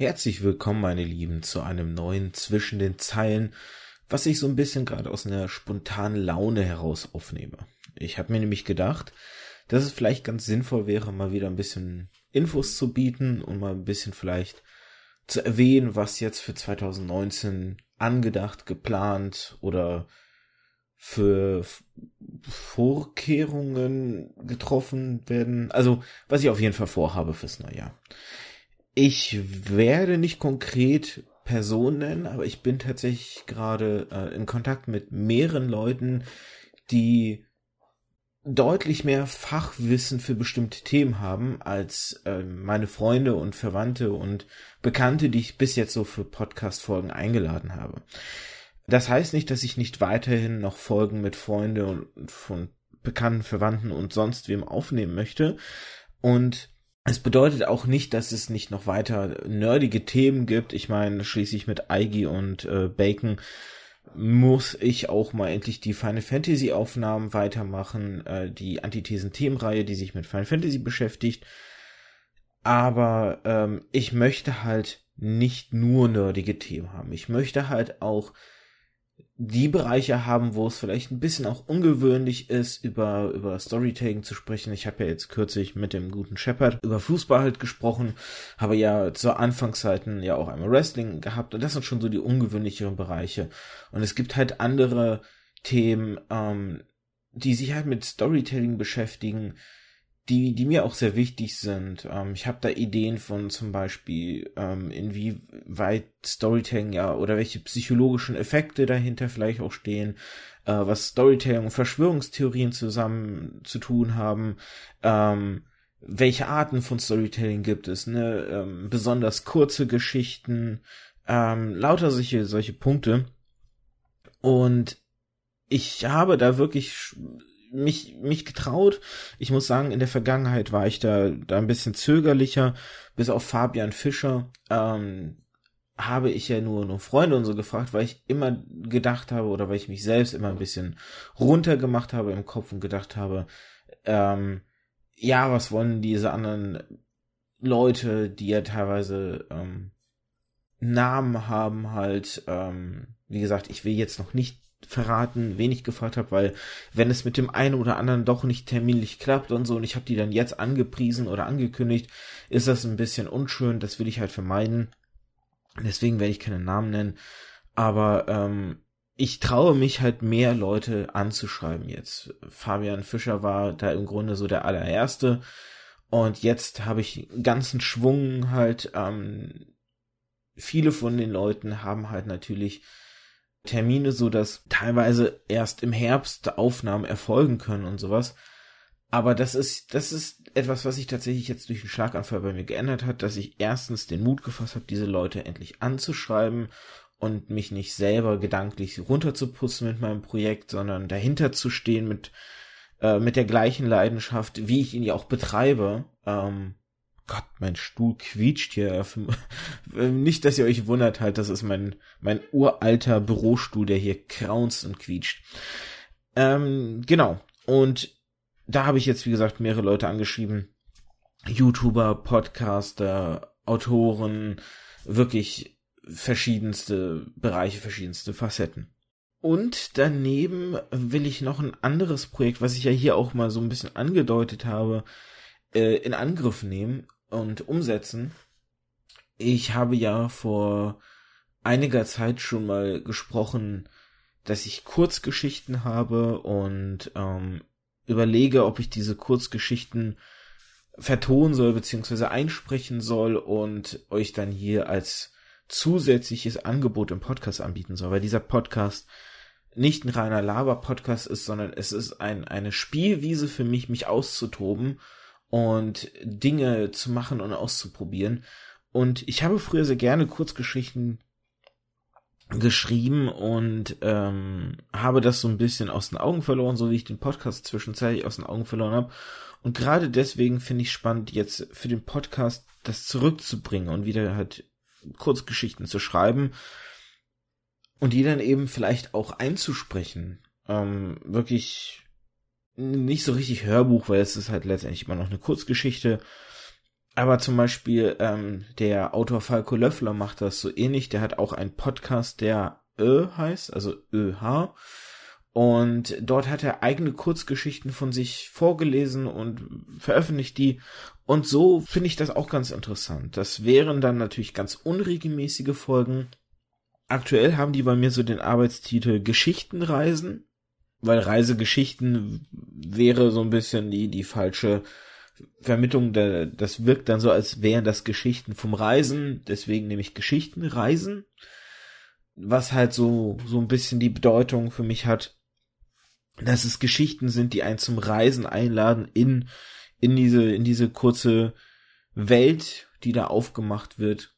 Herzlich willkommen, meine Lieben, zu einem neuen Zwischen den Zeilen, was ich so ein bisschen gerade aus einer spontanen Laune heraus aufnehme. Ich habe mir nämlich gedacht, dass es vielleicht ganz sinnvoll wäre, mal wieder ein bisschen Infos zu bieten und mal ein bisschen vielleicht zu erwähnen, was jetzt für 2019 angedacht, geplant oder für Vorkehrungen getroffen werden. Also, was ich auf jeden Fall vorhabe fürs neue Jahr. Ich werde nicht konkret Personen nennen, aber ich bin tatsächlich gerade äh, in Kontakt mit mehreren Leuten, die deutlich mehr Fachwissen für bestimmte Themen haben als äh, meine Freunde und Verwandte und Bekannte, die ich bis jetzt so für Podcast-Folgen eingeladen habe. Das heißt nicht, dass ich nicht weiterhin noch Folgen mit Freunden und von bekannten Verwandten und sonst wem aufnehmen möchte. Und es bedeutet auch nicht, dass es nicht noch weiter nerdige Themen gibt. Ich meine, schließlich mit Eigi und äh, Bacon muss ich auch mal endlich die Final Fantasy Aufnahmen weitermachen, äh, die Antithesen-Themenreihe, die sich mit Final Fantasy beschäftigt. Aber ähm, ich möchte halt nicht nur nerdige Themen haben. Ich möchte halt auch die Bereiche haben, wo es vielleicht ein bisschen auch ungewöhnlich ist, über, über Storytelling zu sprechen. Ich habe ja jetzt kürzlich mit dem guten Shepard über Fußball halt gesprochen, habe ja zur Anfangszeiten ja auch einmal Wrestling gehabt und das sind schon so die ungewöhnlicheren Bereiche. Und es gibt halt andere Themen, ähm, die sich halt mit Storytelling beschäftigen, die, die mir auch sehr wichtig sind. Ähm, ich habe da Ideen von zum Beispiel, ähm, inwieweit Storytelling ja oder welche psychologischen Effekte dahinter vielleicht auch stehen, äh, was Storytelling und Verschwörungstheorien zusammen zu tun haben, ähm, welche Arten von Storytelling gibt es, ne, ähm, besonders kurze Geschichten, ähm, lauter solche, solche Punkte. Und ich habe da wirklich mich, mich getraut. Ich muss sagen, in der Vergangenheit war ich da, da ein bisschen zögerlicher. Bis auf Fabian Fischer, ähm, habe ich ja nur, nur Freunde und so gefragt, weil ich immer gedacht habe oder weil ich mich selbst immer ein bisschen runtergemacht habe im Kopf und gedacht habe, ähm, ja, was wollen diese anderen Leute, die ja teilweise ähm, Namen haben, halt, ähm, wie gesagt, ich will jetzt noch nicht verraten, wen ich gefragt habe, weil wenn es mit dem einen oder anderen doch nicht terminlich klappt und so und ich habe die dann jetzt angepriesen oder angekündigt, ist das ein bisschen unschön, das will ich halt vermeiden. Deswegen werde ich keine Namen nennen, aber ähm, ich traue mich halt mehr Leute anzuschreiben jetzt. Fabian Fischer war da im Grunde so der allererste und jetzt habe ich ganzen Schwung halt. Ähm, viele von den Leuten haben halt natürlich Termine, so dass teilweise erst im Herbst Aufnahmen erfolgen können und sowas. Aber das ist, das ist etwas, was sich tatsächlich jetzt durch den Schlaganfall bei mir geändert hat, dass ich erstens den Mut gefasst habe, diese Leute endlich anzuschreiben und mich nicht selber gedanklich runterzuputzen mit meinem Projekt, sondern dahinter zu stehen mit, äh, mit der gleichen Leidenschaft, wie ich ihn ja auch betreibe. Ähm, Gott, mein Stuhl quietscht hier. Nicht, dass ihr euch wundert halt, das ist mein, mein uralter Bürostuhl, der hier kraunzt und quietscht. Ähm, genau. Und da habe ich jetzt, wie gesagt, mehrere Leute angeschrieben. YouTuber, Podcaster, Autoren, wirklich verschiedenste Bereiche, verschiedenste Facetten. Und daneben will ich noch ein anderes Projekt, was ich ja hier auch mal so ein bisschen angedeutet habe, äh, in Angriff nehmen und umsetzen. Ich habe ja vor einiger Zeit schon mal gesprochen, dass ich Kurzgeschichten habe und ähm, überlege, ob ich diese Kurzgeschichten vertonen soll beziehungsweise einsprechen soll und euch dann hier als zusätzliches Angebot im Podcast anbieten soll, weil dieser Podcast nicht ein reiner Laber-Podcast ist, sondern es ist ein, eine Spielwiese für mich, mich auszutoben und Dinge zu machen und auszuprobieren. Und ich habe früher sehr gerne Kurzgeschichten geschrieben und ähm, habe das so ein bisschen aus den Augen verloren, so wie ich den Podcast zwischenzeitlich aus den Augen verloren habe. Und gerade deswegen finde ich spannend, jetzt für den Podcast das zurückzubringen und wieder halt Kurzgeschichten zu schreiben und die dann eben vielleicht auch einzusprechen. Ähm, wirklich nicht so richtig Hörbuch, weil es ist halt letztendlich immer noch eine Kurzgeschichte. Aber zum Beispiel ähm, der Autor Falco Löffler macht das so ähnlich. Der hat auch einen Podcast, der Ö heißt, also ÖH. Und dort hat er eigene Kurzgeschichten von sich vorgelesen und veröffentlicht die. Und so finde ich das auch ganz interessant. Das wären dann natürlich ganz unregelmäßige Folgen. Aktuell haben die bei mir so den Arbeitstitel Geschichtenreisen, weil Reisegeschichten wäre so ein bisschen die, die falsche Vermittlung. Das wirkt dann so, als wären das Geschichten vom Reisen. Deswegen nehme ich Geschichtenreisen was halt so, so ein bisschen die Bedeutung für mich hat, dass es Geschichten sind, die einen zum Reisen einladen in, in diese, in diese kurze Welt, die da aufgemacht wird.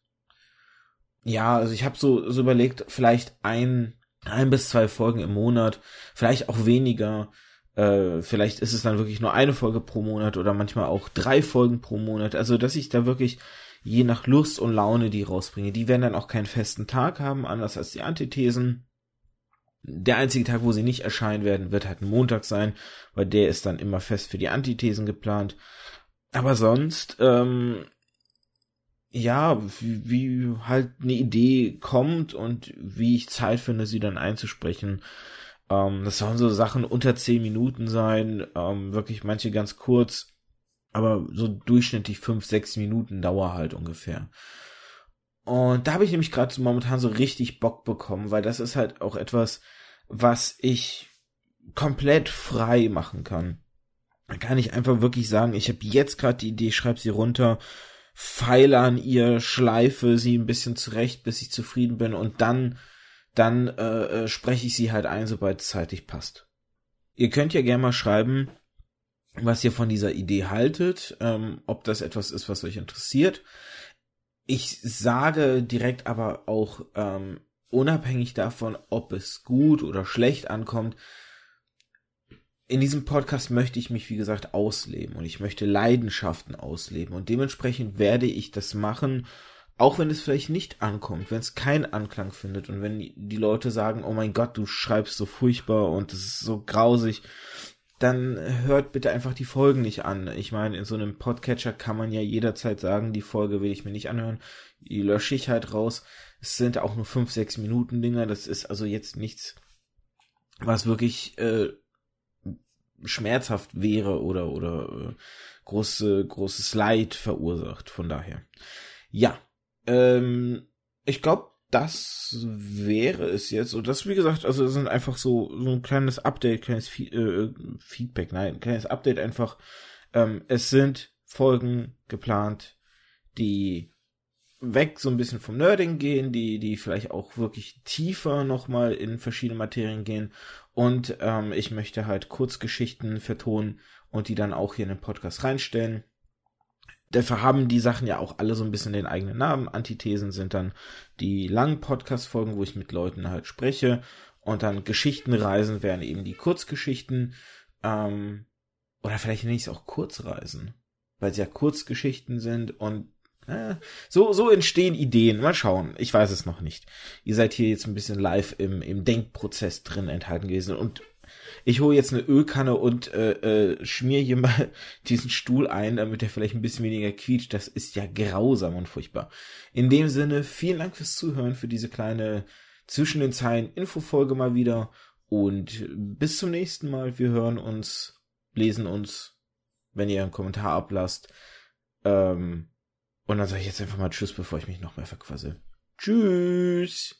Ja, also ich habe so, so überlegt, vielleicht ein, ein bis zwei Folgen im Monat, vielleicht auch weniger. Äh, vielleicht ist es dann wirklich nur eine Folge pro Monat oder manchmal auch drei Folgen pro Monat. Also, dass ich da wirklich je nach Lust und Laune die rausbringe. Die werden dann auch keinen festen Tag haben, anders als die Antithesen. Der einzige Tag, wo sie nicht erscheinen werden, wird halt ein Montag sein, weil der ist dann immer fest für die Antithesen geplant. Aber sonst, ähm, ja, wie, wie halt eine Idee kommt und wie ich Zeit finde, sie dann einzusprechen. Ähm, das sollen so Sachen unter zehn Minuten sein, ähm, wirklich manche ganz kurz aber so durchschnittlich fünf, sechs Minuten Dauer halt ungefähr. Und da habe ich nämlich gerade so momentan so richtig Bock bekommen, weil das ist halt auch etwas, was ich komplett frei machen kann. Da kann ich einfach wirklich sagen, ich habe jetzt gerade die Idee, schreib sie runter, feile an ihr, schleife sie ein bisschen zurecht, bis ich zufrieden bin und dann, dann äh, äh, spreche ich sie halt ein, sobald es zeitlich passt. Ihr könnt ja gerne mal schreiben, was ihr von dieser Idee haltet, ähm, ob das etwas ist, was euch interessiert. Ich sage direkt aber auch, ähm, unabhängig davon, ob es gut oder schlecht ankommt, in diesem Podcast möchte ich mich, wie gesagt, ausleben und ich möchte Leidenschaften ausleben und dementsprechend werde ich das machen, auch wenn es vielleicht nicht ankommt, wenn es keinen Anklang findet und wenn die Leute sagen, oh mein Gott, du schreibst so furchtbar und es ist so grausig, dann hört bitte einfach die Folgen nicht an. Ich meine, in so einem Podcatcher kann man ja jederzeit sagen, die Folge will ich mir nicht anhören, die lösche ich halt raus. Es sind auch nur fünf, sechs Minuten Dinger, das ist also jetzt nichts, was wirklich äh, schmerzhaft wäre oder oder äh, große großes Leid verursacht. Von daher, ja, ähm, ich glaube, das wäre es jetzt. Und das, wie gesagt, also sind einfach so, so ein kleines Update, kleines Fe äh, Feedback, nein, kleines Update einfach. Ähm, es sind Folgen geplant, die weg so ein bisschen vom Nerding gehen, die, die vielleicht auch wirklich tiefer nochmal in verschiedene Materien gehen. Und ähm, ich möchte halt Kurzgeschichten vertonen und die dann auch hier in den Podcast reinstellen. Dafür haben die Sachen ja auch alle so ein bisschen den eigenen Namen. Antithesen sind dann die langen Podcast-Folgen, wo ich mit Leuten halt spreche. Und dann Geschichtenreisen wären eben die Kurzgeschichten. Ähm, oder vielleicht nenne ich es auch Kurzreisen. Weil sie ja Kurzgeschichten sind und äh, so, so entstehen Ideen. Mal schauen. Ich weiß es noch nicht. Ihr seid hier jetzt ein bisschen live im, im Denkprozess drin enthalten gewesen. Und ich hole jetzt eine Ölkanne und äh, äh, schmier hier mal diesen Stuhl ein, damit er vielleicht ein bisschen weniger quietscht. Das ist ja grausam und furchtbar. In dem Sinne, vielen Dank fürs Zuhören, für diese kleine zwischen den Zeilen Infofolge mal wieder. Und bis zum nächsten Mal. Wir hören uns, lesen uns, wenn ihr einen Kommentar ablasst. Ähm, und dann sage ich jetzt einfach mal Tschüss, bevor ich mich noch mehr verquassel. Tschüss.